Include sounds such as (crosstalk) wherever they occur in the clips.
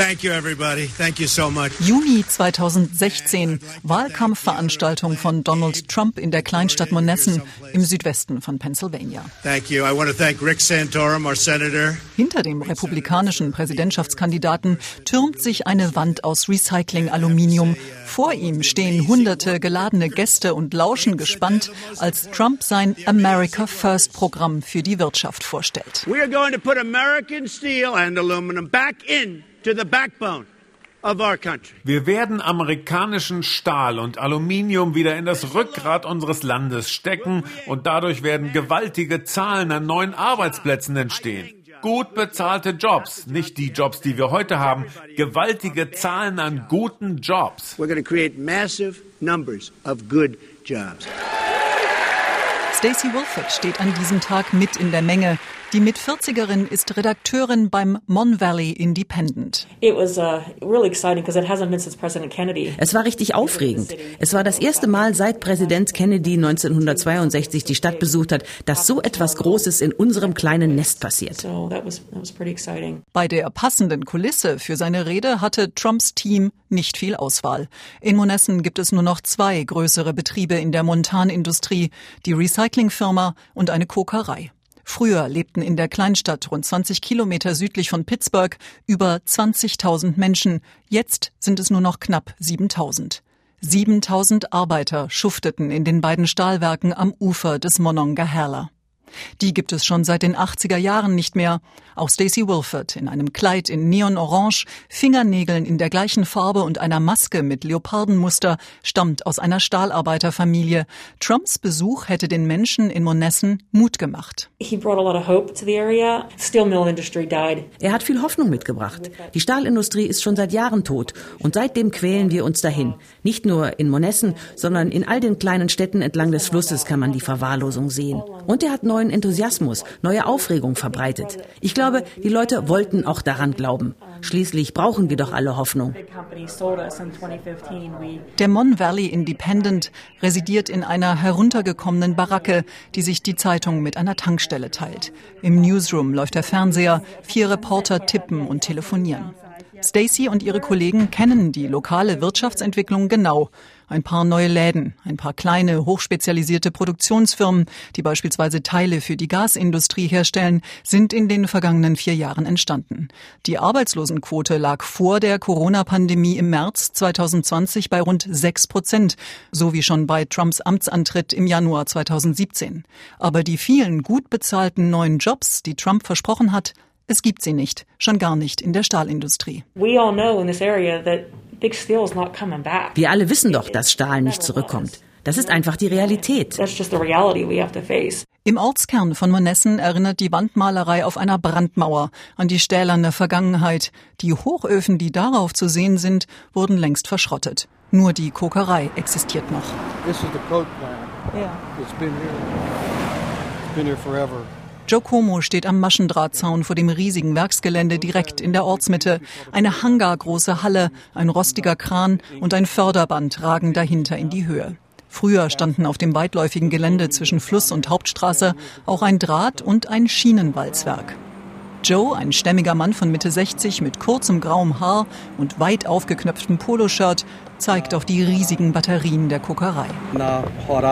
Thank you everybody. Thank you so much. Juni 2016, Wahlkampfveranstaltung von Donald Trump in der Kleinstadt Monessen im Südwesten von Pennsylvania. Thank you. I want to thank Rick Santorum, our senator. Hinter dem republikanischen Präsidentschaftskandidaten türmt sich eine Wand aus Recycling-Aluminium. Vor ihm stehen hunderte geladene Gäste und lauschen gespannt, als Trump sein America First Programm für die Wirtschaft vorstellt. We are going to put American steel and aluminum back in to the backbone of our country. Wir werden amerikanischen Stahl und Aluminium wieder in das Rückgrat unseres Landes stecken und dadurch werden gewaltige Zahlen an neuen Arbeitsplätzen entstehen. Gut bezahlte Jobs, nicht die Jobs, die wir heute haben, gewaltige Zahlen an guten Jobs. We're going to create massive numbers of good jobs. Stacey Wolford steht an diesem Tag mit in der Menge. Die Mit-40erin ist Redakteurin beim Mon Valley Independent. It was uh, really exciting because it hasn't been since President Kennedy. Es war richtig aufregend. Es war das erste Mal seit Präsident Kennedy 1962 die Stadt besucht hat, dass so etwas Großes in unserem kleinen Nest passiert. So that was that was pretty exciting. Bei der passenden Kulisse für seine Rede hatte Trumps Team nicht viel Auswahl. In Monessen gibt es nur noch zwei größere Betriebe in der Montanindustrie, die Recyclingfirma und eine Kokerei. Früher lebten in der Kleinstadt rund 20 Kilometer südlich von Pittsburgh über 20.000 Menschen. Jetzt sind es nur noch knapp 7.000. 7000 Arbeiter schufteten in den beiden Stahlwerken am Ufer des Monongahela. Die gibt es schon seit den 80er Jahren nicht mehr. Auch Stacey Wilford in einem Kleid in Neonorange, Fingernägeln in der gleichen Farbe und einer Maske mit Leopardenmuster stammt aus einer Stahlarbeiterfamilie. Trumps Besuch hätte den Menschen in Monessen Mut gemacht. He brought a lot of hope to the area. Steel mill industry died. Er hat viel Hoffnung mitgebracht. Die Stahlindustrie ist schon seit Jahren tot und seitdem quälen wir uns dahin. Nicht nur in Monessen, sondern in all den kleinen Städten entlang des Flusses kann man die Verwahrlosung sehen. Und er hat neuen Enthusiasmus, neue Aufregung verbreitet. Ich glaube, die Leute wollten auch daran glauben. Schließlich brauchen wir doch alle Hoffnung. Big company sold us in 2015. We Der Mon Valley Independent residiert in einer heruntergekommenen Baracke, die sich die Zeitung mit einer Tankstelle teilt. Im Newsroom läuft der Fernseher, vier Reporter tippen und telefonieren. Stacy und ihre Kollegen kennen die lokale Wirtschaftsentwicklung genau. Ein paar neue Läden, ein paar kleine, hochspezialisierte Produktionsfirmen, die beispielsweise Teile für die Gasindustrie herstellen, sind in den vergangenen vier Jahren entstanden. Die Arbeitslosenquote lag vor der Corona-Pandemie im März 2020 bei rund sechs Prozent, so wie schon bei Trumps Amtsantritt im Januar 2017. Aber die vielen gut bezahlten neuen Jobs, die Trump versprochen hat, es gibt sie nicht, schon gar nicht in der Stahlindustrie. we all know in this area that big steel is not coming back. Wir alle wissen doch, dass Stahl nicht zurückkommt. Das ist einfach die Realität. That's just the reality we have to face. Im Ortskern von Monessen erinnert die Wandmalerei auf einer Brandmauer an die stählerne Vergangenheit. Die Hochöfen, die darauf zu sehen sind, wurden längst verschrottet. Nur die Kokerei existiert noch. This is the coke plant. Ja. It's been here. It's been here forever. Joe Como steht am Maschendrahtzaun vor dem riesigen Werksgelände direkt in der Ortsmitte. Eine hangargroße Halle, ein rostiger Kran und ein Förderband ragen dahinter in die Höhe. Früher standen auf dem weitläufigen Gelände zwischen Fluss und Hauptstraße auch ein Draht- und ein Schienenwalzwerk. Joe, ein stämmiger Mann von Mitte 60 mit kurzem grauem Haar und weit aufgeknöpftem Poloshirt, zeigt auf die riesigen Batterien der Kokerei. Not hot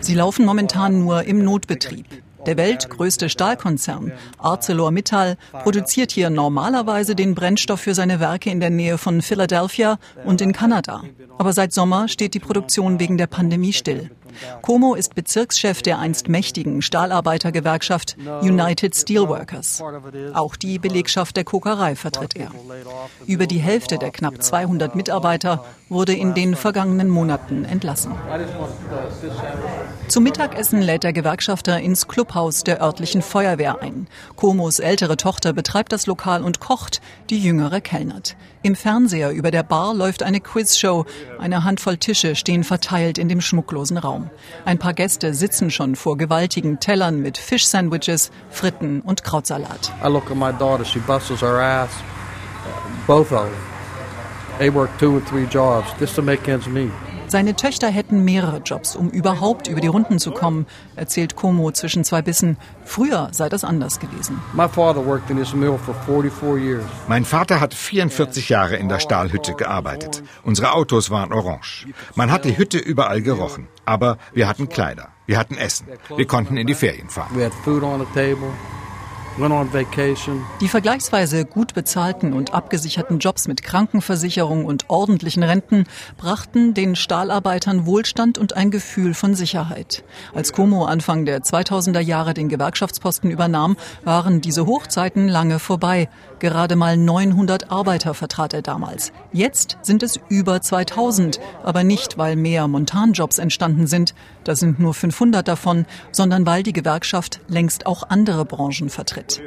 Sie laufen momentan nur im Notbetrieb. Der weltgrößte Stahlkonzern ArcelorMittal produziert hier normalerweise den Brennstoff für seine Werke in der Nähe von Philadelphia und in Kanada. Aber seit Sommer steht die Produktion wegen der Pandemie still. Como ist Bezirkschef der einst mächtigen Stahlarbeitergewerkschaft United Steelworkers. Auch die Belegschaft der Kokerei vertritt er. Über die Hälfte der knapp 200 Mitarbeiter wurde in den vergangenen Monaten entlassen. Zum Mittagessen lädt der Gewerkschafter ins Clubhaus der örtlichen Feuerwehr ein. Komos ältere Tochter betreibt das Lokal und kocht, die jüngere kellnert. Im Fernseher über der Bar läuft eine Quizshow. Eine Handvoll Tische stehen verteilt in dem schmucklosen Raum. Ein paar Gäste sitzen schon vor gewaltigen Tellern mit Fischsandwiches, Fritten und Krautsalat. I look at my daughter. She bustles her ass. Uh, both of them. They work two or three jobs just to make ends meet. Seine Töchter hätten mehrere Jobs, um überhaupt über die Runden zu kommen, erzählt Como zwischen zwei Bissen. Früher sei das anders gewesen. My father worked in this mill for 44 years. Mein Vater hat 44 Jahre in der Stahlhütte gearbeitet. Unsere Autos waren orange. Man hat die Hütte überall gerochen. Aber wir hatten Kleider. Wir hatten Essen. Wir konnten in die Ferien fahren. Die vergleichsweise gut bezahlten und abgesicherten Jobs mit Krankenversicherung und ordentlichen Renten brachten den Stahlarbeitern Wohlstand und ein Gefühl von Sicherheit. Als Como Anfang der 2000er Jahre den Gewerkschaftsposten übernahm, waren diese Hochzeiten lange vorbei. Gerade mal 900 Arbeiter vertrat er damals. Jetzt sind es über 2000, aber nicht, weil mehr Montanjobs entstanden sind, da sind nur 500 davon, sondern weil die Gewerkschaft längst auch andere Branchen vertritt.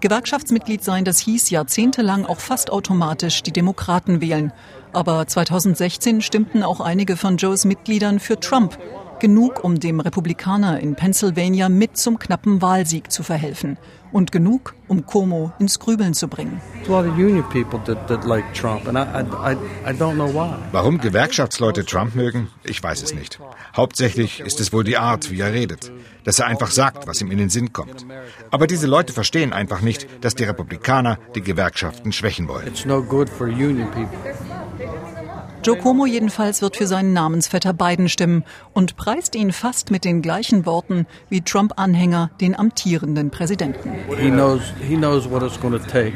Gewerkschaftsmitglied sein, das hieß jahrzehntelang auch fast automatisch die Demokraten wählen. Aber 2016 stimmten auch einige von Joes Mitgliedern für Trump. Genug, um dem Republikaner in Pennsylvania mit zum knappen Wahlsieg zu verhelfen. Und genug, um Como ins Grübeln zu bringen. There's a lot of union people that, that like Trump, and I, I, I, I don't know why. Warum Gewerkschaftsleute Trump mögen? Ich weiß es nicht. Hauptsächlich ist es wohl die Art, wie er redet. Dass er einfach sagt, was ihm in den Sinn kommt. Aber diese Leute verstehen einfach nicht, dass die Republikaner die Gewerkschaften schwächen wollen. Joe Como jedenfalls wird für seinen Namensvetter Biden stimmen und preist ihn fast mit den gleichen Worten wie Trump-Anhänger den amtierenden Präsidenten. He knows, he knows what it's going to take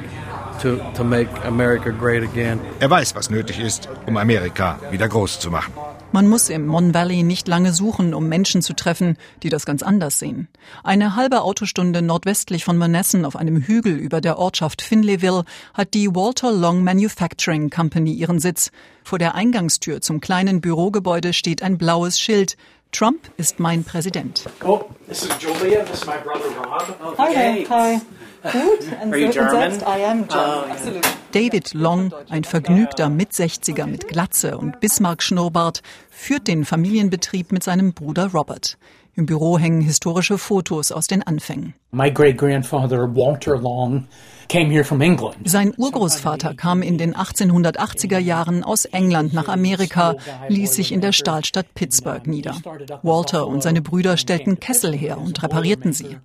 to, to make America great again. Er weiß, was nötig ist, um Amerika wieder groß zu machen. Man muss im Mon Valley nicht lange suchen, um Menschen zu treffen, die das ganz anders sehen. Eine halbe Autostunde nordwestlich von Monessen auf einem Hügel über der Ortschaft Finleyville hat die Walter Long Manufacturing Company ihren Sitz. Vor der Eingangstür zum kleinen Bürogebäude steht ein blaues Schild. Trump ist mein Präsident. Oh, this is Julia. This is my brother Rob. Hi there. Hi. Gut. And Are you German? selbst? I am German. Absolutely. David Long, ein vergnügter Mit-60er mit Glatze und Bismarck-Schnurrbart, führt den Familienbetrieb mit seinem Bruder Robert. Im Büro hängen historische Fotos aus den Anfängen. My great grandfather Walter Long Sein Urgroßvater kam in den 1880er Jahren aus England nach Amerika, ließ sich in der Stahlstadt Pittsburgh nieder. Walter und seine Brüder stellten Kessel her und reparierten sie.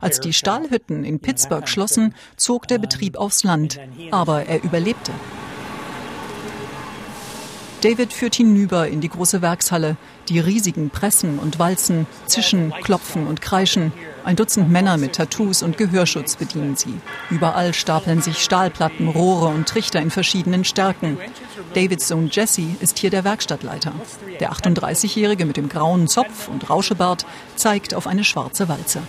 Als die Stahlhütten in Pittsburgh schlossen, zog der Betrieb aufs Land, aber er überlebte. David führt hinüber in die große Werkshalle. Die riesigen Pressen und Walzen zischen, klopfen und kreischen. Ein Dutzend Männer mit Tattoos und Gehörschutz bedienen sie. Überall stapeln sich Stahlplatten, Rohre und Trichter in verschiedenen Stärken. Davids Sohn Jesse ist hier der Werkstattleiter. Der 38-Jährige mit dem grauen Zopf und Rauschebart zeigt auf eine schwarze Walze.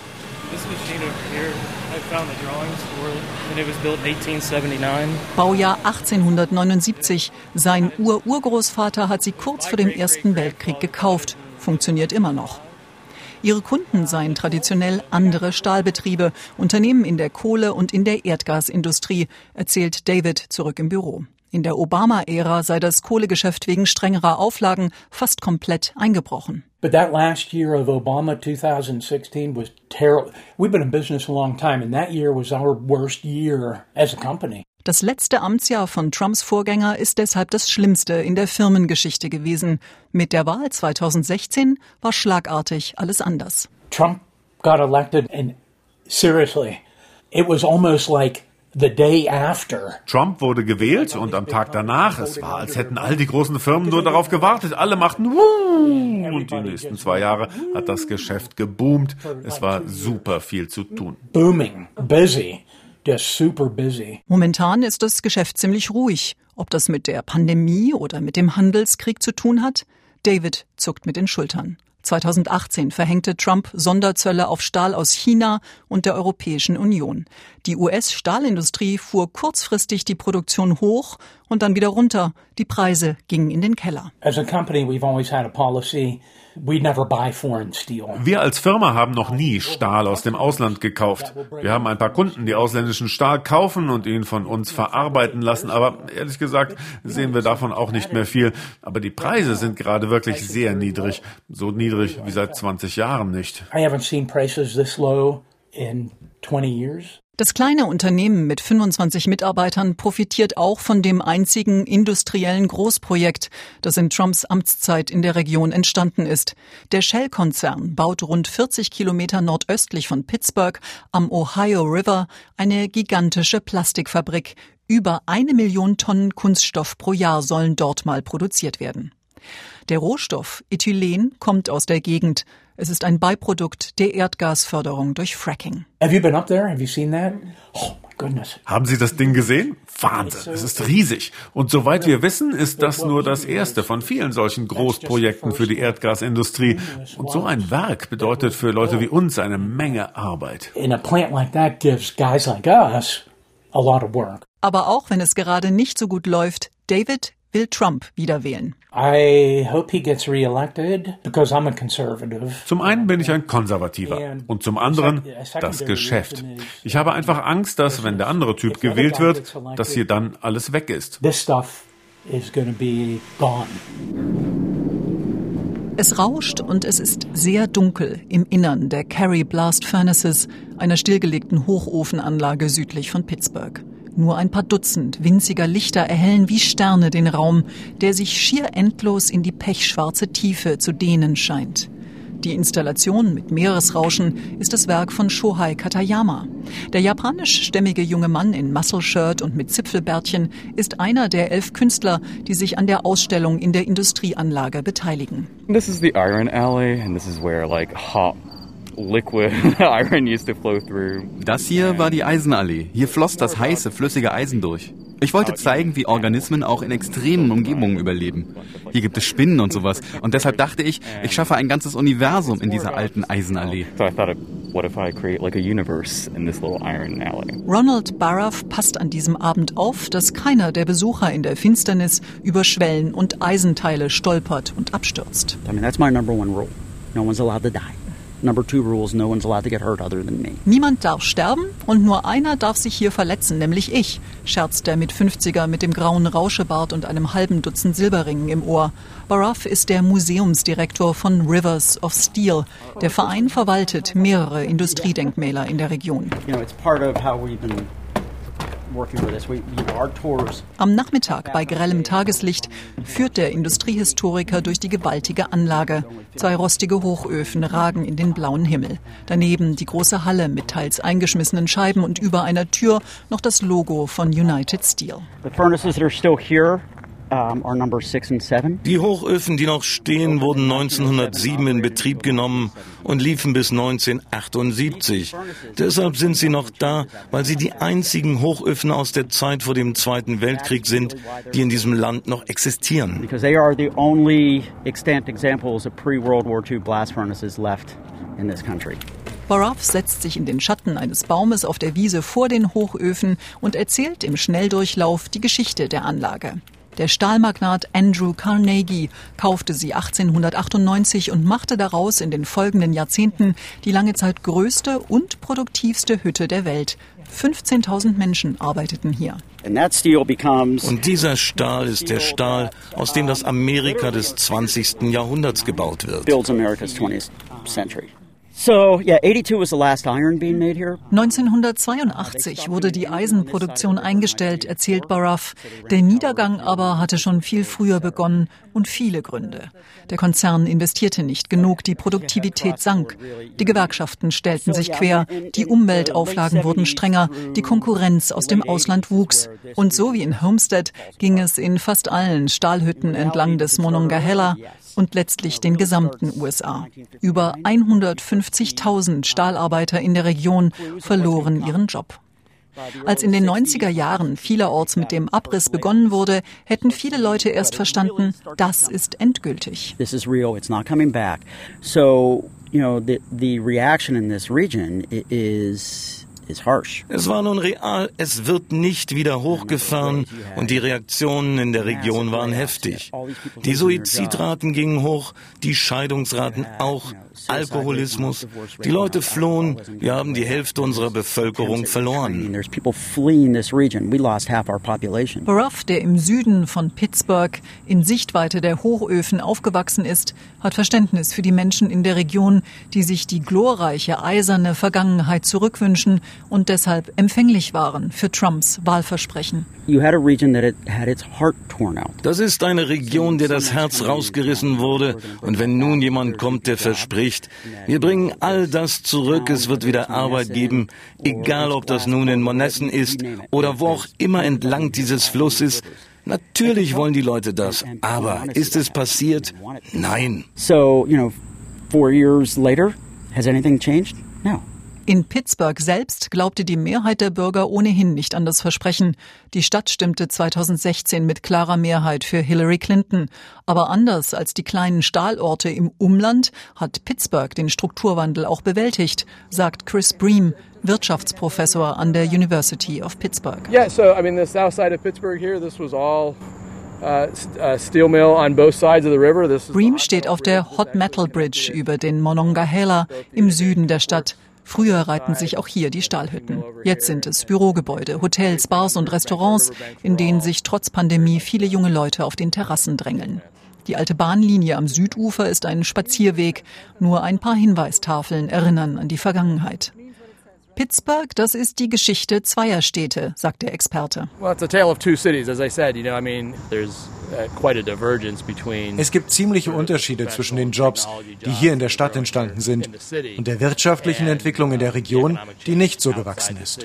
This machine over here, I found the drawings for it, and it was built in 1879. Baujahr 1879. Sein Ur-Urgroßvater hat sie kurz vor dem Ersten Weltkrieg gekauft. Funktioniert immer noch. Ihre Kunden seien traditionell andere Stahlbetriebe, Unternehmen in der Kohle- und in der Erdgasindustrie, erzählt David zurück im Büro. In der Obama-Ära sei das Kohlegeschäft wegen strengerer Auflagen fast komplett eingebrochen. But that last year of Obama 2016 was terrible. We've been in business a long time, and that year was our worst year as a company. Das letzte Amtsjahr von Trumps Vorgänger ist deshalb das schlimmste in der Firmengeschichte gewesen. Mit der Wahl 2016 war schlagartig alles anders. Trump got elected, and seriously, it was almost like the day after. Trump wurde gewählt und am Tag danach, es war, als hätten all die großen Firmen nur darauf gewartet. Alle machten Wuh! Und die nächsten zwei Jahre hat das Geschäft geboomt. Es war super viel zu tun. Booming, busy. Momentan ist das Geschäft ziemlich ruhig. Ob das mit der Pandemie oder mit dem Handelskrieg zu tun hat? David zuckt mit den Schultern. 2018 verhängte Trump Sonderzölle auf Stahl aus China und der Europäischen Union. Die US-Stahlindustrie fuhr kurzfristig die Produktion hoch und dann wieder runter. Die Preise gingen in den Keller. As a company, we've always had a policy we never buy foreign steel. Wir als Firma haben noch nie Stahl aus dem Ausland gekauft. Wir haben ein paar Kunden, die ausländischen Stahl kaufen und ihn von uns verarbeiten lassen, aber ehrlich gesagt sehen wir davon auch nicht mehr viel. Aber die Preise sind gerade wirklich sehr niedrig, so niedrig wie seit 20 Jahren nicht. I haven't seen prices this low in 20 years. Das kleine Unternehmen mit 25 Mitarbeitern profitiert auch von dem einzigen industriellen Großprojekt, das in Trumps Amtszeit in der Region entstanden ist. Der Shell-Konzern baut rund 40 Kilometer nordöstlich von Pittsburgh am Ohio River eine gigantische Plastikfabrik. Über eine Million Tonnen Kunststoff pro Jahr sollen dort mal produziert werden. Der Rohstoff Ethylen kommt aus der Gegend. Es ist ein Beiprodukt der Erdgasförderung durch Fracking. Have you been up there? Have you seen that? Oh my goodness. Haben Sie das Ding gesehen? Wahnsinn, es ist riesig. Und soweit wir wissen, ist das nur das erste von vielen solchen Großprojekten für die Erdgasindustrie. Und so ein Werk bedeutet für Leute wie uns eine Menge Arbeit. In a plant like that gives guys like us a lot of work. Aber auch wenn es gerade nicht so gut läuft, David will Trump wieder wählen. I hope he gets reelected because I'm a conservative. Zum einen bin ich ein Konservativer und zum anderen das Geschäft. Ich habe einfach Angst, dass wenn der andere Typ gewählt wird, dass hier dann alles weg ist. This stuff is going to be gone. Es rauscht und es ist sehr dunkel im Innern der Carry Blast Furnaces, einer stillgelegten Hochofenanlage südlich von Pittsburgh. Nur ein paar Dutzend winziger Lichter erhellen wie Sterne den Raum, der sich schier endlos in die pechschwarze Tiefe zu dehnen scheint. Die Installation mit Meeresrauschen ist das Werk von Shohei Katayama. Der japanischstämmige junge Mann in Muscle-Shirt und mit Zipfelbärtchen ist einer der elf Künstler, die sich an der Ausstellung in der Industrieanlage beteiligen. This is the Iron Alley and this is where like hot (laughs) Das hier war die Eisenallee. Hier floss das heiße, flüssige Eisen durch. Ich wollte zeigen, wie Organismen auch in extremen Umgebungen überleben. Hier gibt es Spinnen und sowas. Und deshalb dachte ich, ich schaffe ein ganzes Universum in dieser alten Eisenallee. So I thought, what if I create like a universe in this little iron alley? Ronald Barrow passt an diesem Abend auf, dass keiner der Besucher in der Finsternis über Schwellen und Eisenteile stolpert und abstürzt. I mean, that's my number one rule. No one's allowed to die. Number two rule is no one's allowed to get hurt other than me. Niemand darf sterben und nur einer darf sich hier verletzen, nämlich ich, scherzt der mit 50er mit dem grauen Rauschebart und einem halben Dutzend Silberringen im Ohr. Baraff ist der Museumsdirektor von Rivers of Steel. Der Verein verwaltet mehrere Industriedenkmäler in der Region. You know, Am Nachmittag bei grellem Tageslicht führt der Industriehistoriker durch die gewaltige Anlage. Zwei rostige Hochöfen ragen in den blauen Himmel. Daneben die große Halle mit teils eingeschmissenen Scheiben und über einer Tür noch das Logo von United Steel. The furnaces that are still here are number six and seven. Die Hochöfen, die noch stehen, wurden 1907 in Betrieb genommen und liefen bis 1978. Deshalb sind sie noch da, weil sie die einzigen Hochöfen aus der Zeit vor dem Zweiten Weltkrieg sind, die in diesem Land noch existieren. Because they are the only extant examples of pre-World War II blast furnaces left in this country. Baraff setzt sich in den Schatten eines Baumes auf der Wiese vor den Hochöfen und erzählt im Schnelldurchlauf die Geschichte der Anlage. Der Stahlmagnat Andrew Carnegie kaufte sie 1898 und machte daraus in den folgenden Jahrzehnten die lange Zeit größte und produktivste Hütte der Welt. 15.000 Menschen arbeiteten hier. And that steel becomes Und dieser Stahl ist der Stahl, aus dem das Amerika des 20. Jahrhunderts gebaut wird. Builds America's 20th century. So, yeah, 82 was the last iron being made here. 1982 wurde die Eisenproduktion eingestellt, erzählt Baraff. Der Niedergang aber hatte schon viel früher begonnen und viele Gründe. Der Konzern investierte nicht genug, die Produktivität sank. Die Gewerkschaften stellten sich quer, die Umweltauflagen wurden strenger, die Konkurrenz aus dem Ausland wuchs. Und so wie in Homestead ging es in fast allen Stahlhütten entlang des Monongahela und letztlich den gesamten USA. Über 150.000 Stahlarbeiter in der Region verloren ihren Job. Als in den 90er Jahren vielerorts mit dem Abriss begonnen wurde, hätten viele Leute erst verstanden, das ist endgültig. This is real. It's not coming back. So, you know, the the reaction in this region is. Es war nun real, es wird nicht wieder hochgefahren und die Reaktionen in der Region waren heftig. Die Suizidraten gingen hoch, die Scheidungsraten auch, Alkoholismus. Die Leute flohen, wir haben die Hälfte unserer Bevölkerung verloren. there's people fleeing this region. We lost half our population. Baraff, der im Süden von Pittsburgh in Sichtweite der Hochöfen aufgewachsen ist, hat Verständnis für die Menschen in der Region, die sich die glorreiche eiserne Vergangenheit zurückwünschen, und deshalb empfänglich waren für Trumps Wahlversprechen. Das ist eine Region, der das Herz rausgerissen wurde. Und wenn nun jemand kommt, der verspricht, wir bringen all das zurück, es wird wieder Arbeit geben, egal ob das nun in Monessen ist oder wo auch immer entlang dieses Flusses, Natürlich wollen die Leute das, aber ist es passiert? Nein. So, you know, four years later, has anything changed? No. In Pittsburgh selbst glaubte die Mehrheit der Bürger ohnehin nicht an das Versprechen. Die Stadt stimmte 2016 mit klarer Mehrheit für Hillary Clinton. Aber anders als die kleinen Stahlorte im Umland hat Pittsburgh den Strukturwandel auch bewältigt, sagt Chris Bream, Wirtschaftsprofessor an der University of Pittsburgh. Yeah, so I mean the south side of Pittsburgh here, this was all uh, uh, Bream steht auf der Hot Metal Bridge über den Monongahela im Süden der Stadt. Früher reihten sich auch hier die Stahlhütten. Jetzt sind es Bürogebäude, Hotels, Bars und Restaurants, in denen sich trotz Pandemie viele junge Leute auf den Terrassen drängeln. Die alte Bahnlinie am Südufer ist ein Spazierweg. Nur ein paar Hinweistafeln erinnern an die Vergangenheit. Pittsburgh, das ist die Geschichte zweier Städte, sagt der Experte. Well, it's a tale of two cities, as I said. You know, I mean, there's uh, es gibt ziemliche Unterschiede zwischen den Jobs, die hier in der Stadt entstanden sind, und der wirtschaftlichen Entwicklung in der Region, die nicht so gewachsen ist.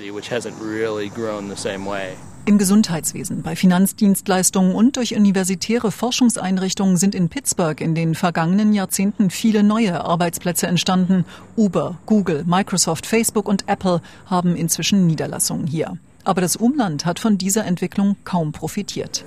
Im Gesundheitswesen, bei Finanzdienstleistungen und durch universitäre Forschungseinrichtungen sind in Pittsburgh in den vergangenen Jahrzehnten viele neue Arbeitsplätze entstanden. Uber, Google, Microsoft, Facebook und Apple haben inzwischen Niederlassungen hier. Aber das Umland hat von dieser Entwicklung kaum profitiert.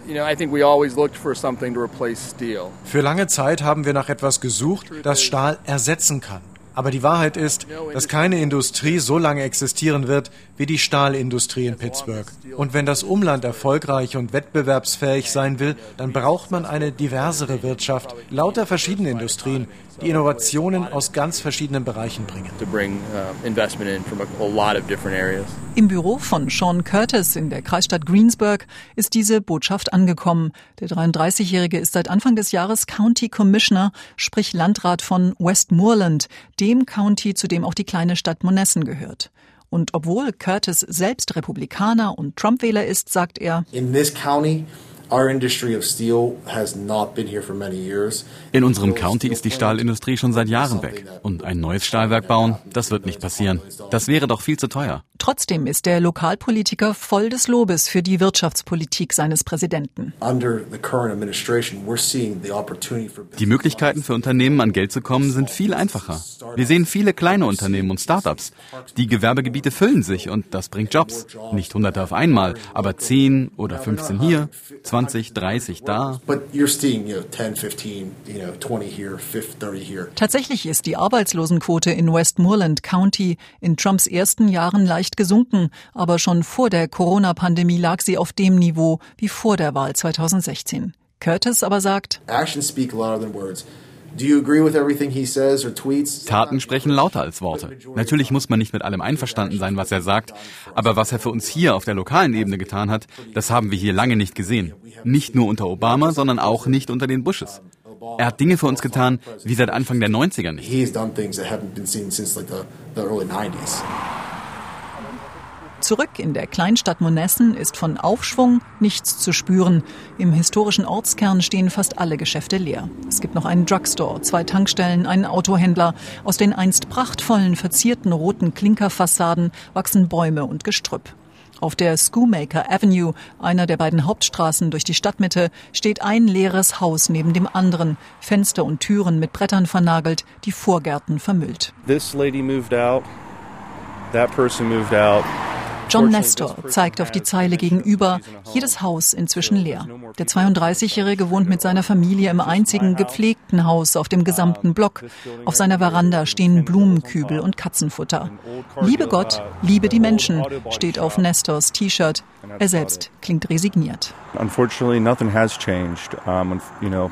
Für lange Zeit haben wir nach etwas gesucht, das Stahl ersetzen kann. Aber die Wahrheit ist, dass keine Industrie so lange existieren wird wie die Stahlindustrie in Pittsburgh. Und wenn das Umland erfolgreich und wettbewerbsfähig sein will, dann braucht man eine diversere Wirtschaft, lauter verschiedene Industrien, die Innovationen aus ganz verschiedenen Bereichen bringen. Uh, Im Büro von Sean Curtis in der Kreisstadt Greensburg ist diese Botschaft angekommen. Der 33-Jährige ist seit Anfang des Jahres County Commissioner, sprich Landrat von Westmoreland, dem County, zu dem auch die kleine Stadt Monessen gehört. Und obwohl Curtis selbst Republikaner und Trump-Wähler ist, sagt er, In this county, in unserem County ist die Stahlindustrie schon seit Jahren weg. Und ein neues Stahlwerk bauen, das wird nicht passieren. Das wäre doch viel zu teuer. Trotzdem ist der Lokalpolitiker voll des Lobes für die Wirtschaftspolitik seines Präsidenten. Die Möglichkeiten für Unternehmen an Geld zu kommen sind viel einfacher. Wir sehen viele kleine Unternehmen und Startups. Die Gewerbegebiete füllen sich und das bringt Jobs. Nicht hunderte auf einmal, aber 10 oder 15 hier, 20, 30 da. Tatsächlich ist die Arbeitslosenquote in Westmoreland County in Trumps ersten Jahren leicht gesunken, aber schon vor der Corona-Pandemie lag sie auf dem Niveau wie vor der Wahl 2016. Curtis aber sagt, Actions speak louder than words. Taten sprechen lauter als Worte. Natürlich muss man nicht mit allem einverstanden sein, was er sagt, aber was er für uns hier auf der lokalen Ebene getan hat, das haben wir hier lange nicht gesehen. Nicht nur unter Obama, sondern auch nicht unter den Bushes. Er hat Dinge für uns getan, wie seit Anfang der 90er nicht. Zurück in der Kleinstadt Monessen ist von Aufschwung nichts zu spüren. Im historischen Ortskern stehen fast alle Geschäfte leer. Es gibt noch einen Drugstore, zwei Tankstellen, einen Autohändler. Aus den einst prachtvollen, verzierten roten Klinkerfassaden wachsen Bäume und Gestrüpp. Auf der Schoolmaker Avenue, einer der beiden Hauptstraßen durch die Stadtmitte, steht ein leeres Haus neben dem anderen, Fenster und Türen mit Brettern vernagelt, die Vorgärten vermüllt. This lady moved out. That person moved out. John Nestor zeigt auf die Zeile gegenüber, jedes Haus inzwischen leer. Der 32-Jährige wohnt mit seiner Familie im einzigen gepflegten Haus auf dem gesamten Block. Auf seiner Veranda stehen Blumenkübel und Katzenfutter. Liebe Gott, liebe die Menschen, steht auf Nestors T-Shirt. Er selbst klingt resigniert.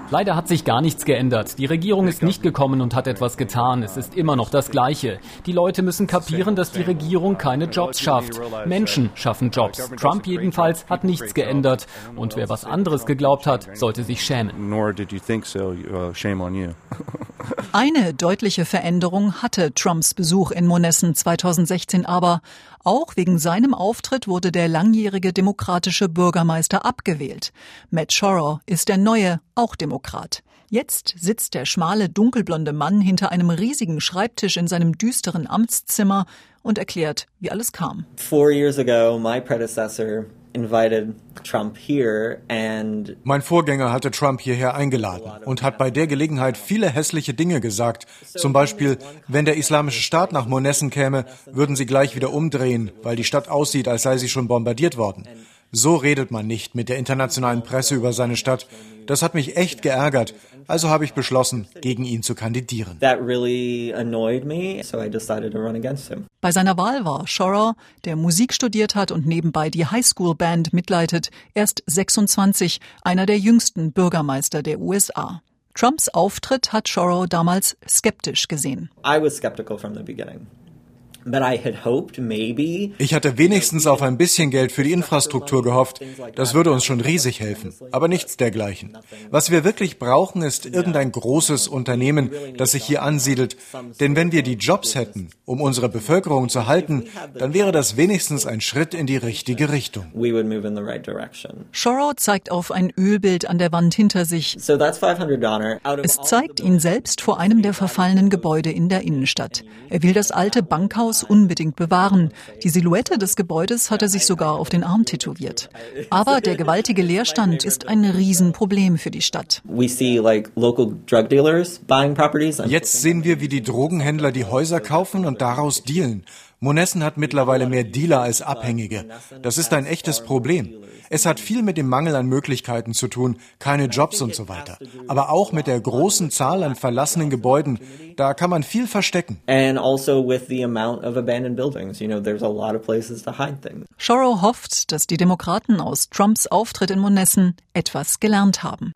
Leider hat sich gar nichts geändert. Die Regierung ist nicht gekommen und hat etwas getan. Es ist immer noch das Gleiche. Die Leute müssen kapieren, dass die Regierung keine Jobs schafft. Menschen schaffen Jobs. Trump jedenfalls hat nichts geändert. Und wer was anderes geglaubt hat, sollte sich schämen. Uh. (laughs) Eine deutliche Veränderung hatte Trumps Besuch in Monessen 2016 aber. Auch wegen seinem Auftritt wurde der langjährige demokratische Bürgermeister abgewählt. Matt Shorrow ist der neue, auch Demokrat. Jetzt sitzt der schmale, dunkelblonde Mann hinter einem riesigen Schreibtisch in seinem düsteren Amtszimmer und erklärt, wie alles kam. Four years ago, my predecessor invited Trump here and Mein Vorgänger hatte Trump hierher eingeladen und hat bei der Gelegenheit viele hässliche Dinge gesagt. Zum Beispiel, wenn der islamische Staat nach Monessen käme, würden sie gleich wieder umdrehen, weil die Stadt aussieht, als sei sie schon bombardiert worden. So redet man nicht mit der internationalen Presse über seine Stadt. Das hat mich echt geärgert. Also habe ich beschlossen, gegen ihn zu kandidieren. that really annoyed me, so I decided to run against him. Bei seiner Wahl war Shorrow, der Musik studiert hat und nebenbei die Highschool-Band mitleitet, erst 26, einer der jüngsten Bürgermeister der USA. Trumps Auftritt hat Shorrow damals skeptisch gesehen. I was skeptical from the beginning. Ich hatte wenigstens auf ein bisschen Geld für die Infrastruktur gehofft. Das würde uns schon riesig helfen. Aber nichts dergleichen. Was wir wirklich brauchen, ist irgendein großes Unternehmen, das sich hier ansiedelt. Denn wenn wir die Jobs hätten, um unsere Bevölkerung zu halten, dann wäre das wenigstens ein Schritt in die richtige Richtung. we would move in the right direction. Shorrow zeigt auf ein Ölbild an der Wand hinter sich. So that's 500 Donner. Out of Es zeigt ihn selbst vor einem der verfallenen Gebäude in der Innenstadt. Er will das alte Bankhaus unbedingt bewahren. Die Silhouette des Gebäudes hat er sich sogar auf den Arm tätowiert. Aber der gewaltige Leerstand ist ein Riesenproblem für die Stadt. we see like local drug dealers buying properties. and- Jetzt sehen wir, wie die Drogenhändler die Häuser kaufen und daraus dealen. Monessen hat mittlerweile mehr Dealer als Abhängige. Das ist ein echtes Problem. Es hat viel mit dem Mangel an Möglichkeiten zu tun, keine Jobs und so weiter. Aber auch mit der großen Zahl an verlassenen Gebäuden. Da kann man viel verstecken. and also with the amount of abandoned buildings. You know, there's a lot of places to hide things. Shorrow hofft, dass die Demokraten aus Trumps Auftritt in Monessen etwas gelernt haben.